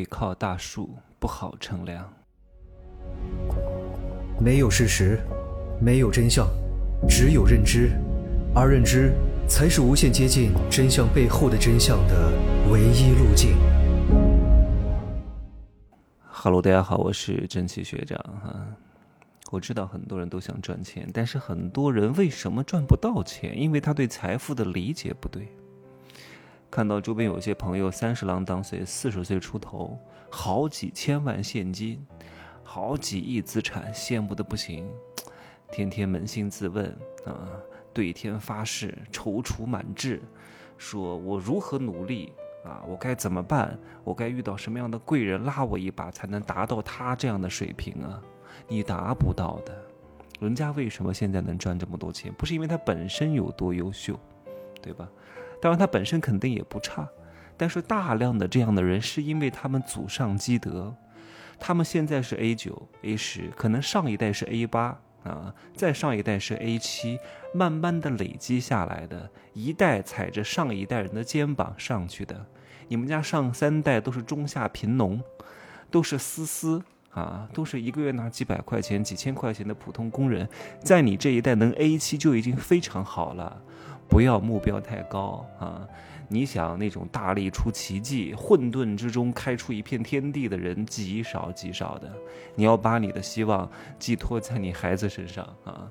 背靠大树不好乘凉。没有事实，没有真相，只有认知，而认知才是无限接近真相背后的真相的唯一路径。Hello，大家好，我是蒸汽学长哈。我知道很多人都想赚钱，但是很多人为什么赚不到钱？因为他对财富的理解不对。看到周边有些朋友三十郎当岁，四十岁出头，好几千万现金。好几亿资产，羡慕的不行，天天扪心自问啊，对天发誓，踌躇满志，说我如何努力啊？我该怎么办？我该遇到什么样的贵人拉我一把，才能达到他这样的水平啊？你达不到的。人家为什么现在能赚这么多钱？不是因为他本身有多优秀，对吧？当然他本身肯定也不差，但是大量的这样的人，是因为他们祖上积德。他们现在是 A 九、A 十，可能上一代是 A 八啊，再上一代是 A 七，慢慢的累积下来的，一代踩着上一代人的肩膀上去的。你们家上三代都是中下贫农，都是丝丝啊，都是一个月拿几百块钱、几千块钱的普通工人，在你这一代能 A 七就已经非常好了，不要目标太高啊。你想那种大力出奇迹、混沌之中开出一片天地的人极少极少的。你要把你的希望寄托在你孩子身上啊，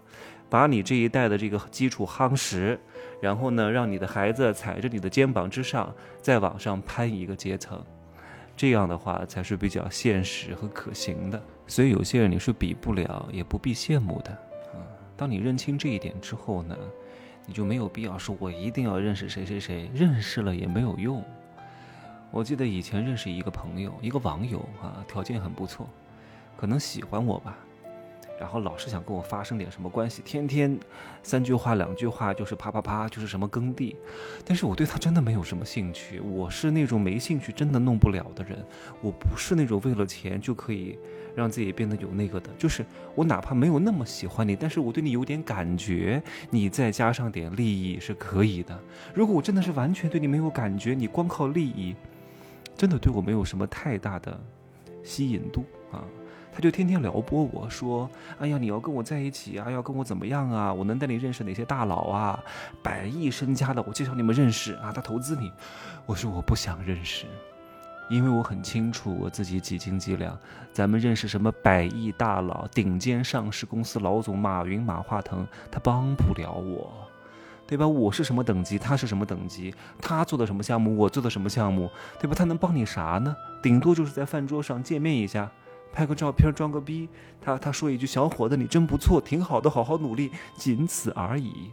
把你这一代的这个基础夯实，然后呢，让你的孩子踩着你的肩膀之上，再往上攀一个阶层，这样的话才是比较现实和可行的。所以有些人你是比不了，也不必羡慕的啊。当你认清这一点之后呢？你就没有必要说，我一定要认识谁谁谁，认识了也没有用。我记得以前认识一个朋友，一个网友啊，条件很不错，可能喜欢我吧。然后老是想跟我发生点什么关系，天天三句话两句话就是啪啪啪，就是什么耕地。但是我对他真的没有什么兴趣，我是那种没兴趣真的弄不了的人。我不是那种为了钱就可以让自己变得有那个的，就是我哪怕没有那么喜欢你，但是我对你有点感觉，你再加上点利益是可以的。如果我真的是完全对你没有感觉，你光靠利益，真的对我没有什么太大的吸引度啊。他就天天撩拨我说：“哎呀，你要跟我在一起啊，要跟我怎么样啊？我能带你认识哪些大佬啊？百亿身家的，我介绍你们认识啊。他投资你。”我说：“我不想认识，因为我很清楚我自己几斤几两。咱们认识什么百亿大佬、顶尖上市公司老总马云、马化腾，他帮不了我，对吧？我是什么等级，他是什么等级？他做的什么项目，我做的什么项目，对吧？他能帮你啥呢？顶多就是在饭桌上见面一下。”拍个照片装个逼，他他说一句小伙子你真不错，挺好的，好好努力，仅此而已。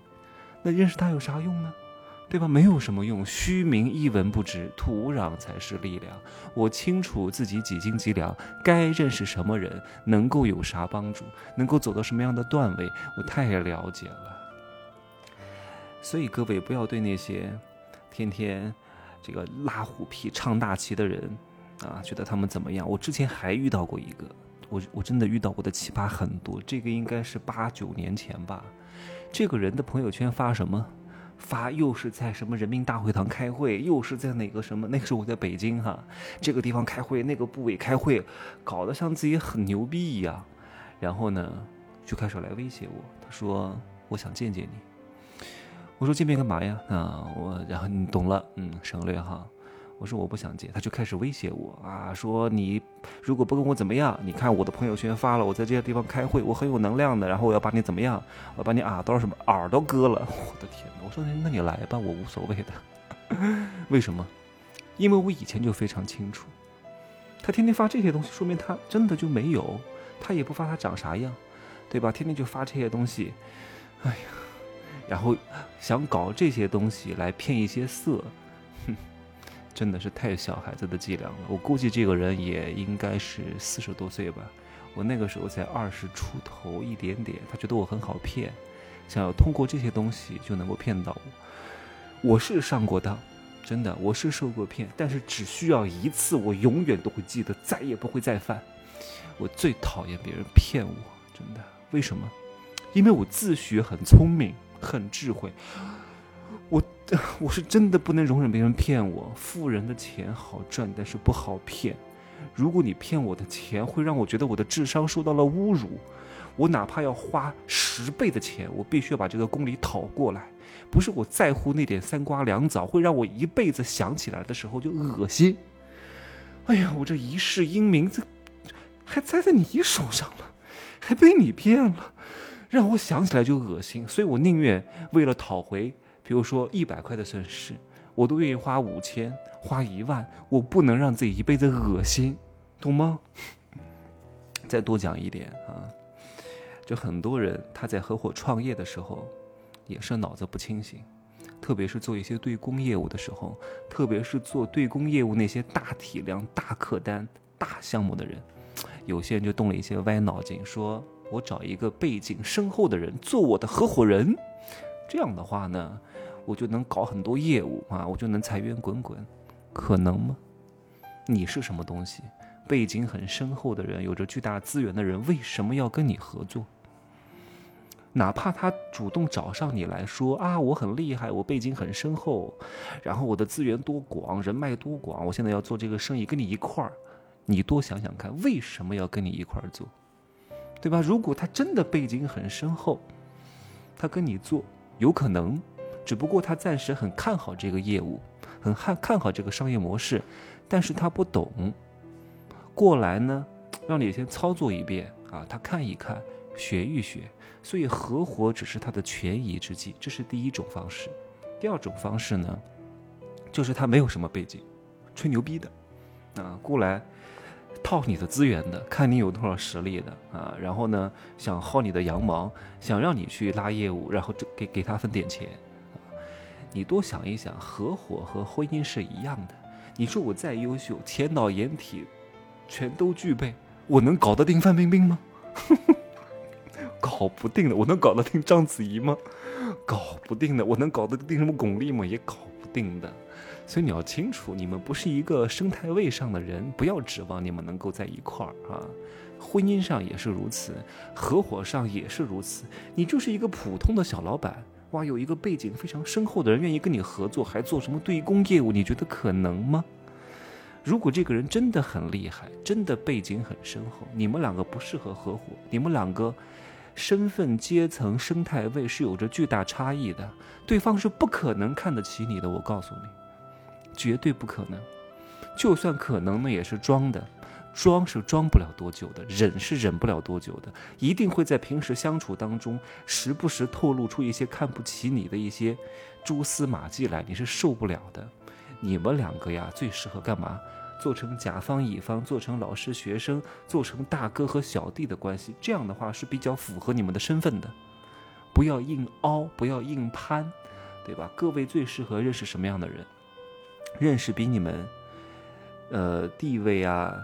那认识他有啥用呢？对吧？没有什么用，虚名一文不值，土壤才是力量。我清楚自己几斤几两，该认识什么人，能够有啥帮助，能够走到什么样的段位，我太了解了。所以各位不要对那些天天这个拉虎皮、唱大旗的人。啊，觉得他们怎么样？我之前还遇到过一个，我我真的遇到过的奇葩很多。这个应该是八九年前吧。这个人的朋友圈发什么？发又是在什么人民大会堂开会，又是在哪个什么？那个时候我在北京哈，这个地方开会，那个部委开会，搞得像自己很牛逼一样。然后呢，就开始来威胁我。他说：“我想见见你。”我说：“见面干嘛呀？”啊，我然后你懂了，嗯，省略哈。我说我不想见，他就开始威胁我啊，说你如果不跟我怎么样，你看我的朋友圈发了，我在这些地方开会，我很有能量的，然后我要把你怎么样，我要把你耳朵什么耳朵割了，我的天哪！我说那你来吧，我无所谓的。为什么？因为我以前就非常清楚，他天天发这些东西，说明他真的就没有，他也不发他长啥样，对吧？天天就发这些东西，哎呀，然后想搞这些东西来骗一些色。真的是太小孩子的伎俩了。我估计这个人也应该是四十多岁吧。我那个时候才二十出头一点点，他觉得我很好骗，想要通过这些东西就能够骗到我。我是上过当，真的，我是受过骗，但是只需要一次，我永远都会记得，再也不会再犯。我最讨厌别人骗我，真的。为什么？因为我自诩很聪明，很智慧。我我是真的不能容忍别人骗我。富人的钱好赚，但是不好骗。如果你骗我的钱会让我觉得我的智商受到了侮辱，我哪怕要花十倍的钱，我必须要把这个公理讨过来。不是我在乎那点三瓜两枣，会让我一辈子想起来的时候就恶心。哎呀，我这一世英名，这还栽在你手上了，还被你骗了，让我想起来就恶心。所以我宁愿为了讨回，比如说一百块的损失，我都愿意花五千、花一万，我不能让自己一辈子恶心，懂吗？再多讲一点啊，就很多人他在合伙创业的时候，也是脑子不清醒。特别是做一些对公业务的时候，特别是做对公业务那些大体量、大客单、大项目的人，有些人就动了一些歪脑筋，说我找一个背景深厚的人做我的合伙人，这样的话呢，我就能搞很多业务啊，我就能财源滚滚，可能吗？你是什么东西？背景很深厚的人，有着巨大资源的人，为什么要跟你合作？哪怕他主动找上你来说啊，我很厉害，我背景很深厚，然后我的资源多广，人脉多广，我现在要做这个生意，跟你一块儿，你多想想看，为什么要跟你一块儿做，对吧？如果他真的背景很深厚，他跟你做有可能，只不过他暂时很看好这个业务，很看看好这个商业模式，但是他不懂，过来呢，让你先操作一遍啊，他看一看，学一学。所以合伙只是他的权宜之计，这是第一种方式。第二种方式呢，就是他没有什么背景，吹牛逼的，啊，过来套你的资源的，看你有多少实力的啊，然后呢，想薅你的羊毛，想让你去拉业务，然后就给给他分点钱。你多想一想，合伙和婚姻是一样的。你说我再优秀，前脑眼体全都具备，我能搞得定范冰冰吗？搞不定的，我能搞得定章子怡吗？搞不定的，我能搞得定什么巩俐吗？也搞不定的。所以你要清楚，你们不是一个生态位上的人，不要指望你们能够在一块儿啊。婚姻上也是如此，合伙上也是如此。你就是一个普通的小老板，哇，有一个背景非常深厚的人愿意跟你合作，还做什么对公业务？你觉得可能吗？如果这个人真的很厉害，真的背景很深厚，你们两个不适合合伙，你们两个。身份、阶层、生态位是有着巨大差异的，对方是不可能看得起你的。我告诉你，绝对不可能。就算可能呢，也是装的，装是装不了多久的，忍是忍不了多久的。一定会在平时相处当中，时不时透露出一些看不起你的一些蛛丝马迹来，你是受不了的。你们两个呀，最适合干嘛？做成甲方乙方，做成老师学生，做成大哥和小弟的关系，这样的话是比较符合你们的身份的。不要硬凹，不要硬攀，对吧？各位最适合认识什么样的人？认识比你们，呃，地位啊、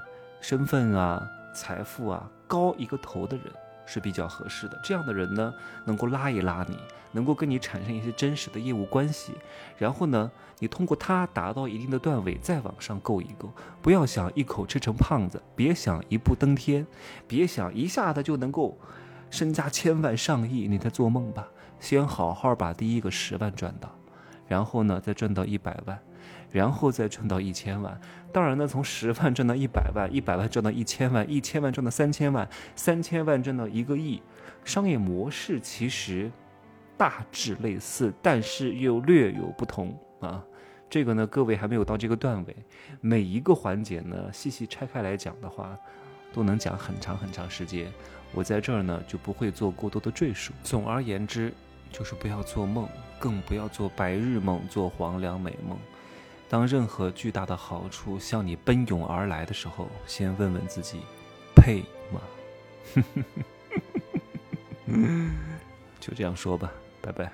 身份啊、财富啊高一个头的人。是比较合适的，这样的人呢，能够拉一拉你，能够跟你产生一些真实的业务关系，然后呢，你通过他达到一定的段位，再往上够一够。不要想一口吃成胖子，别想一步登天，别想一下子就能够身家千万上亿，你在做梦吧？先好好把第一个十万赚到，然后呢，再赚到一百万。然后再赚到一千万，当然呢，从十万赚到一百万，一百万赚到一千万，一千万赚到三千万，三千万赚到一个亿，商业模式其实大致类似，但是又略有不同啊。这个呢，各位还没有到这个段位，每一个环节呢，细细拆开来讲的话，都能讲很长很长时间。我在这儿呢，就不会做过多的赘述。总而言之，就是不要做梦，更不要做白日梦，做黄粱美梦。当任何巨大的好处向你奔涌而来的时候，先问问自己，配吗？就这样说吧，拜拜。